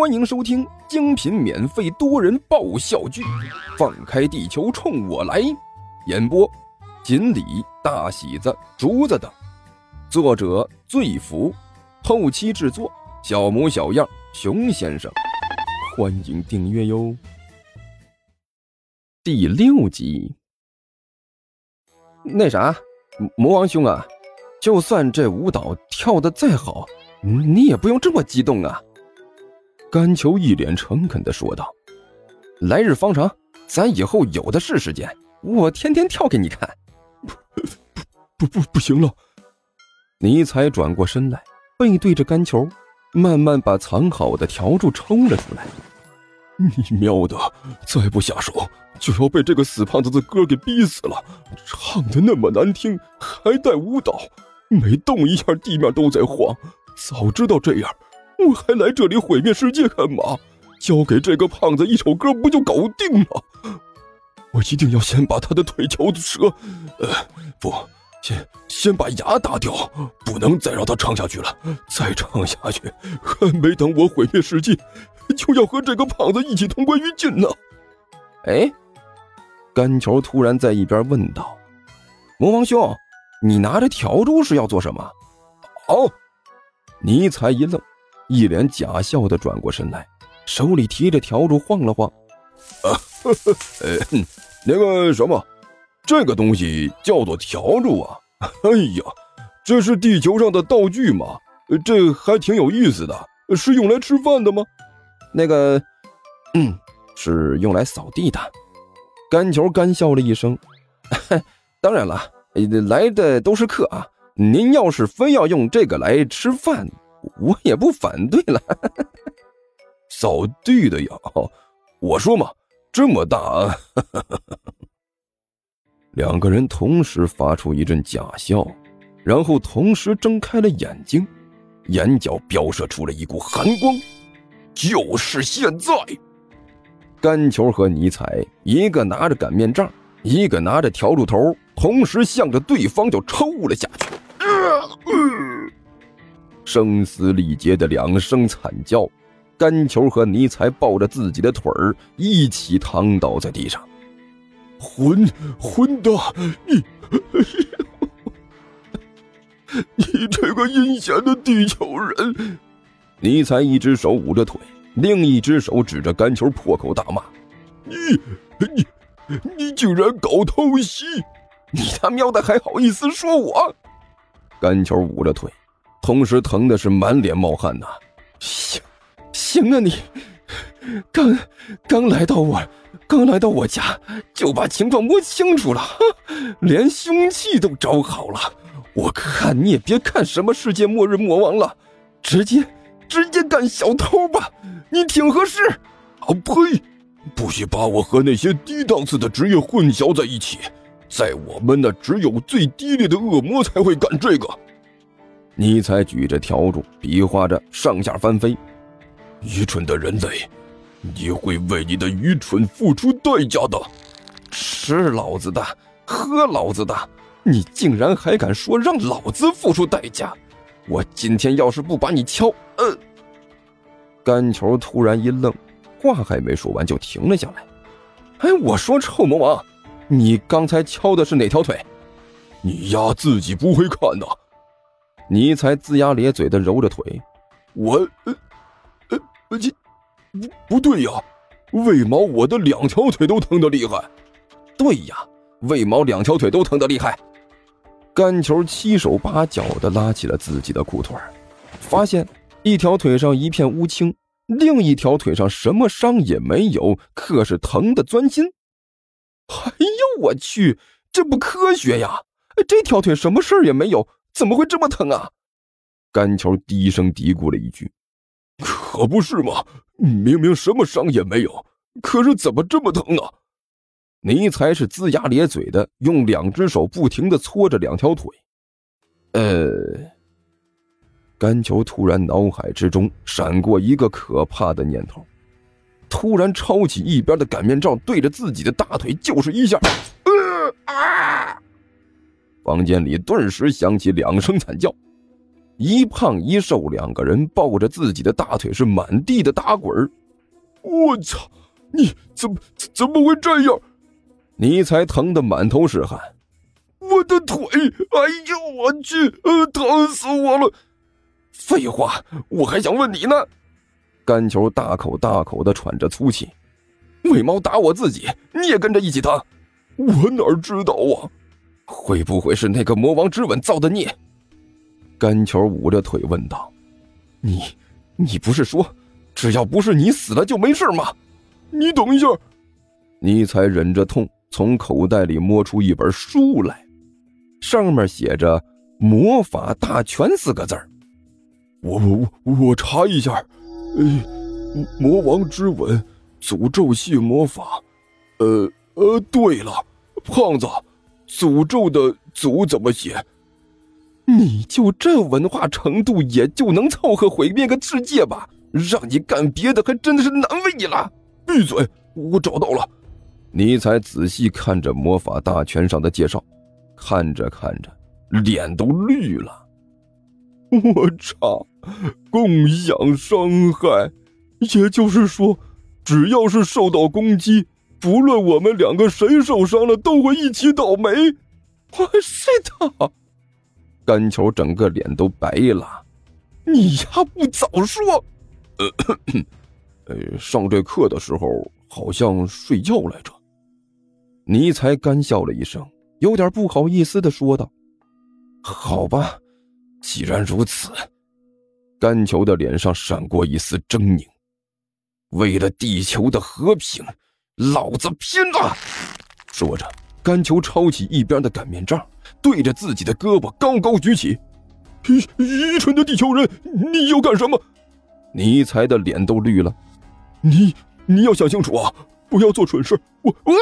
欢迎收听精品免费多人爆笑剧《放开地球冲我来》，演播：锦鲤、大喜子、竹子等，作者：醉福，后期制作：小模小样、熊先生。欢迎订阅哟。第六集，那啥，魔王兄啊，就算这舞蹈跳的再好，你也不用这么激动啊。甘球一脸诚恳的说道：“来日方长，咱以后有的是时间，我天天跳给你看。”不不不不行了！尼采转过身来，背对着甘球，慢慢把藏好的笤帚抽了出来。你喵的，再不下手就要被这个死胖子的歌给逼死了！唱的那么难听，还带舞蹈，每动一下地面都在晃。早知道这样。我还来这里毁灭世界干嘛？交给这个胖子一首歌不就搞定了？我一定要先把他的腿敲折，呃，不，先先把牙打掉，不能再让他唱下去了。再唱下去，还没等我毁灭世界，就要和这个胖子一起同归于尽呢。哎，甘球突然在一边问道：“魔王兄，你拿着笤帚是要做什么？”哦，尼采一愣。一脸假笑的转过身来，手里提着笤帚晃了晃，啊，呵呵呃，那个什么，这个东西叫做笤帚啊！哎呀，这是地球上的道具吗，这还挺有意思的，是用来吃饭的吗？那个，嗯，是用来扫地的。干球干笑了一声，当然了，来的都是客啊，您要是非要用这个来吃饭。我也不反对了，扫地的呀！我说嘛，这么大，两个人同时发出一阵假笑，然后同时睁开了眼睛，眼角飙射出了一股寒光。就是现在，干球和尼采一个拿着擀面杖，一个拿着笤帚头，同时向着对方就抽了下去。声嘶力竭的两声惨叫，甘球和尼才抱着自己的腿儿一起躺倒在地上。混混蛋，你你这个阴险的地球人！尼才一只手捂着腿，另一只手指着甘球，破口大骂：“你你你竟然搞偷袭！你他喵的还好意思说我？”甘球捂着腿。同时疼的是满脸冒汗呐！行，行啊，你刚刚来到我，刚来到我家就把情况摸清楚了，连凶器都找好了。我看你也别看什么世界末日魔王了，直接直接干小偷吧，你挺合适。啊呸！不许把我和那些低档次的职业混淆在一起，在我们那只有最低劣的恶魔才会干这个。尼采举着笤帚，比划着上下翻飞。愚蠢的人类，你会为你的愚蠢付出代价的。吃老子的，喝老子的，你竟然还敢说让老子付出代价？我今天要是不把你敲……呃……干球突然一愣，话还没说完就停了下来。哎，我说臭魔王，你刚才敲的是哪条腿？你丫自己不会看呐！尼才龇牙咧嘴的揉着腿，我，呃，呃，这，不不对呀，为毛我的两条腿都疼得厉害？对呀，为毛两条腿都疼得厉害？干球七手八脚的拉起了自己的裤腿，发现一条腿上一片乌青，另一条腿上什么伤也没有，可是疼的钻心。哎呦我去，这不科学呀！这条腿什么事儿也没有。怎么会这么疼啊？甘球低声嘀咕了一句：“可不是嘛，明明什么伤也没有，可是怎么这么疼啊？”尼才是龇牙咧嘴的，用两只手不停的搓着两条腿。呃，甘球突然脑海之中闪过一个可怕的念头，突然抄起一边的擀面杖，对着自己的大腿就是一下。呃啊！房间里顿时响起两声惨叫，一胖一瘦两个人抱着自己的大腿是满地的打滚我操！你怎么怎么会这样？你才疼得满头是汗。我的腿！哎呦我去！呃，疼死我了！废话，我还想问你呢。干球大口大口的喘着粗气。为毛打我自己，你也跟着一起疼？我哪知道啊？会不会是那个魔王之吻造的孽？甘球捂着腿问道：“你，你不是说，只要不是你死了就没事吗？”你等一下，尼才忍着痛从口袋里摸出一本书来，上面写着“魔法大全”四个字我我我我查一下，呃，魔王之吻，诅咒系魔法。呃呃，对了，胖子，诅咒的“诅”怎么写？你就这文化程度，也就能凑合毁灭个世界吧？让你干别的，还真的是难为你了。闭嘴！我找到了。尼才仔细看着魔法大全上的介绍，看着看着，脸都绿了。我操！共享伤害，也就是说，只要是受到攻击，不论我们两个谁受伤了，都会一起倒霉。我是的。干球整个脸都白了。你丫不早说！呃，上这课的时候好像睡觉来着。尼才干笑了一声，有点不好意思的说道：“好吧，既然如此。”甘球的脸上闪过一丝狰狞。为了地球的和平，老子拼了！说着，甘球抄起一边的擀面杖，对着自己的胳膊高高举起。愚愚蠢的地球人，你要干什么？尼才的脸都绿了。你你要想清楚啊！不要做蠢事！我我，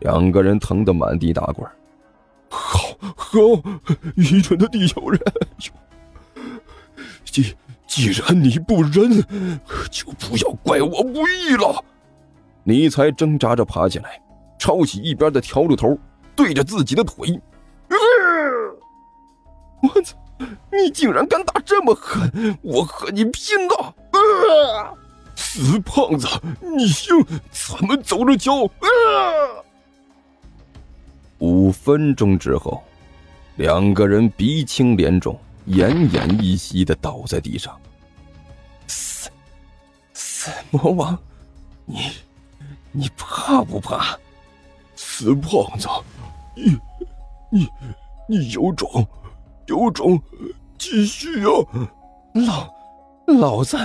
两个人疼得满地打滚。好，好，愚蠢的地球人！既既然你不仁，就不要怪我不义了。你才挣扎着爬起来，抄起一边的笤帚头，对着自己的腿。我操！你竟然敢打这么狠！我和你拼了！死胖子，你行，咱们走着瞧！五分钟之后，两个人鼻青脸肿、奄奄一息的倒在地上。死，死魔王，你，你怕不怕？死胖子，你，你，你有种，有种，继续啊！老，老子。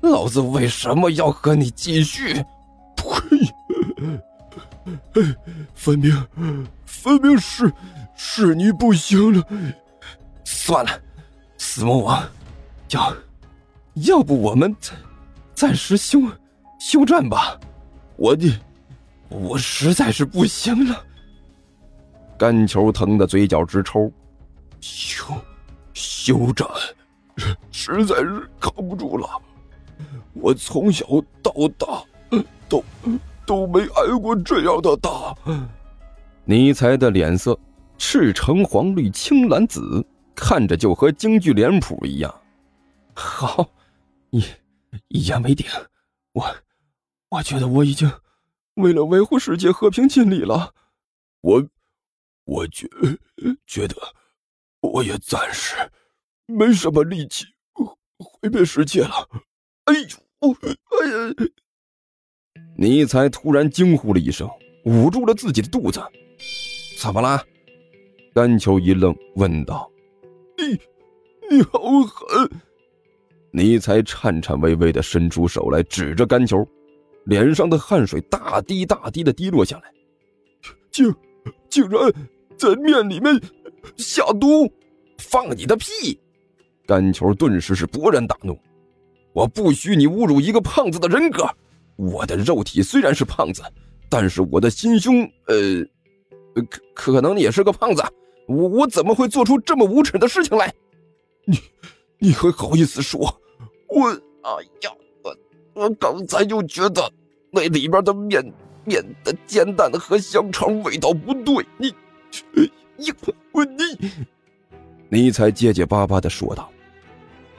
老子为什么要和你继续？呸！分明，分明是是你不行了。算了，死魔王，要要不我们暂暂时休休战吧。我的，我实在是不行了。干球疼的嘴角直抽。休休战，实在是扛不住了。我从小到大，都都没挨过这样的打。尼才的脸色赤橙黄绿青蓝紫，看着就和京剧脸谱一样。好，一一言为定。我我觉得我已经为了维护世界和平尽力了。我我觉觉得我也暂时没什么力气毁灭世界了。哎呦！哎呀！尼才突然惊呼了一声，捂住了自己的肚子。怎么了？甘球一愣，问道：“你，你好狠！”尼才颤颤巍巍的伸出手来，指着甘球，脸上的汗水大滴大滴的滴落下来。竟，竟然在面里面下毒！放你的屁！甘球顿时是勃然大怒。我不许你侮辱一个胖子的人格。我的肉体虽然是胖子，但是我的心胸，呃，可可能也是个胖子。我我怎么会做出这么无耻的事情来？你，你还好意思说？我，哎呀，我我刚才就觉得那里边的面面的煎蛋和香肠味道不对。你，你我你，尼才结结巴巴的说道：“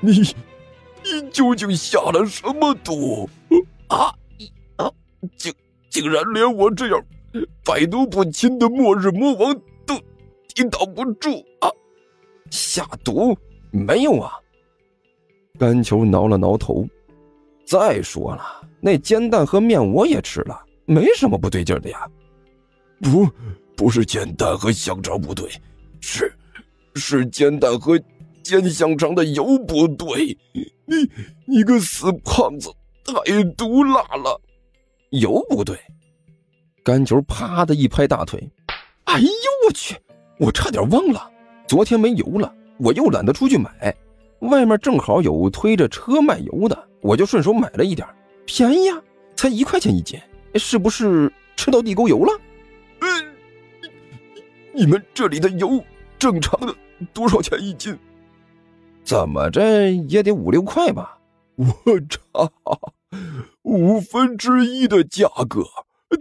你，你究竟下了什么毒？啊，啊，竟竟然连我这样百毒不侵的末日魔王都抵挡不住啊！下毒没有啊？”甘球挠了挠头。再说了，那煎蛋和面我也吃了，没什么不对劲的呀。不，不是煎蛋和香肠不对，是，是煎蛋和煎香肠的油不对。你，你个死胖子，太毒辣了！油不对。干球啪的一拍大腿，哎呦我去！我差点忘了，昨天没油了，我又懒得出去买，外面正好有推着车卖油的。我就顺手买了一点，便宜啊，才一块钱一斤，是不是吃到地沟油了？嗯，你们这里的油正常的多少钱一斤？怎么着也得五六块吧？我操，五分之一的价格，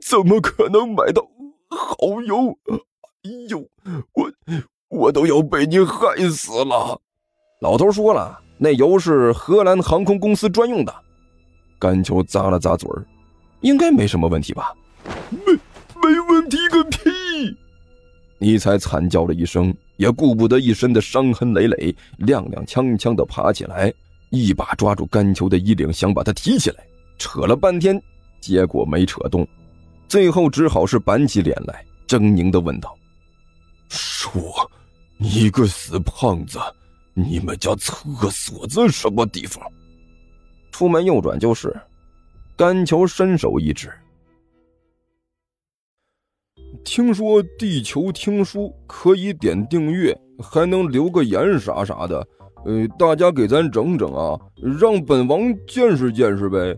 怎么可能买到好油？哎呦，我我都要被你害死了！老头说了。那油是荷兰航空公司专用的，甘球咂了咂嘴儿，应该没什么问题吧？没没问题个屁！尼才惨叫了一声，也顾不得一身的伤痕累累，踉踉跄跄的爬起来，一把抓住甘球的衣领，想把他提起来，扯了半天，结果没扯动，最后只好是板起脸来，狰狞的问道：“说，你个死胖子！”你们家厕所在什么地方？出门右转就是。甘球伸手一指。听说地球听书可以点订阅，还能留个言啥啥的。呃，大家给咱整整啊，让本王见识见识呗。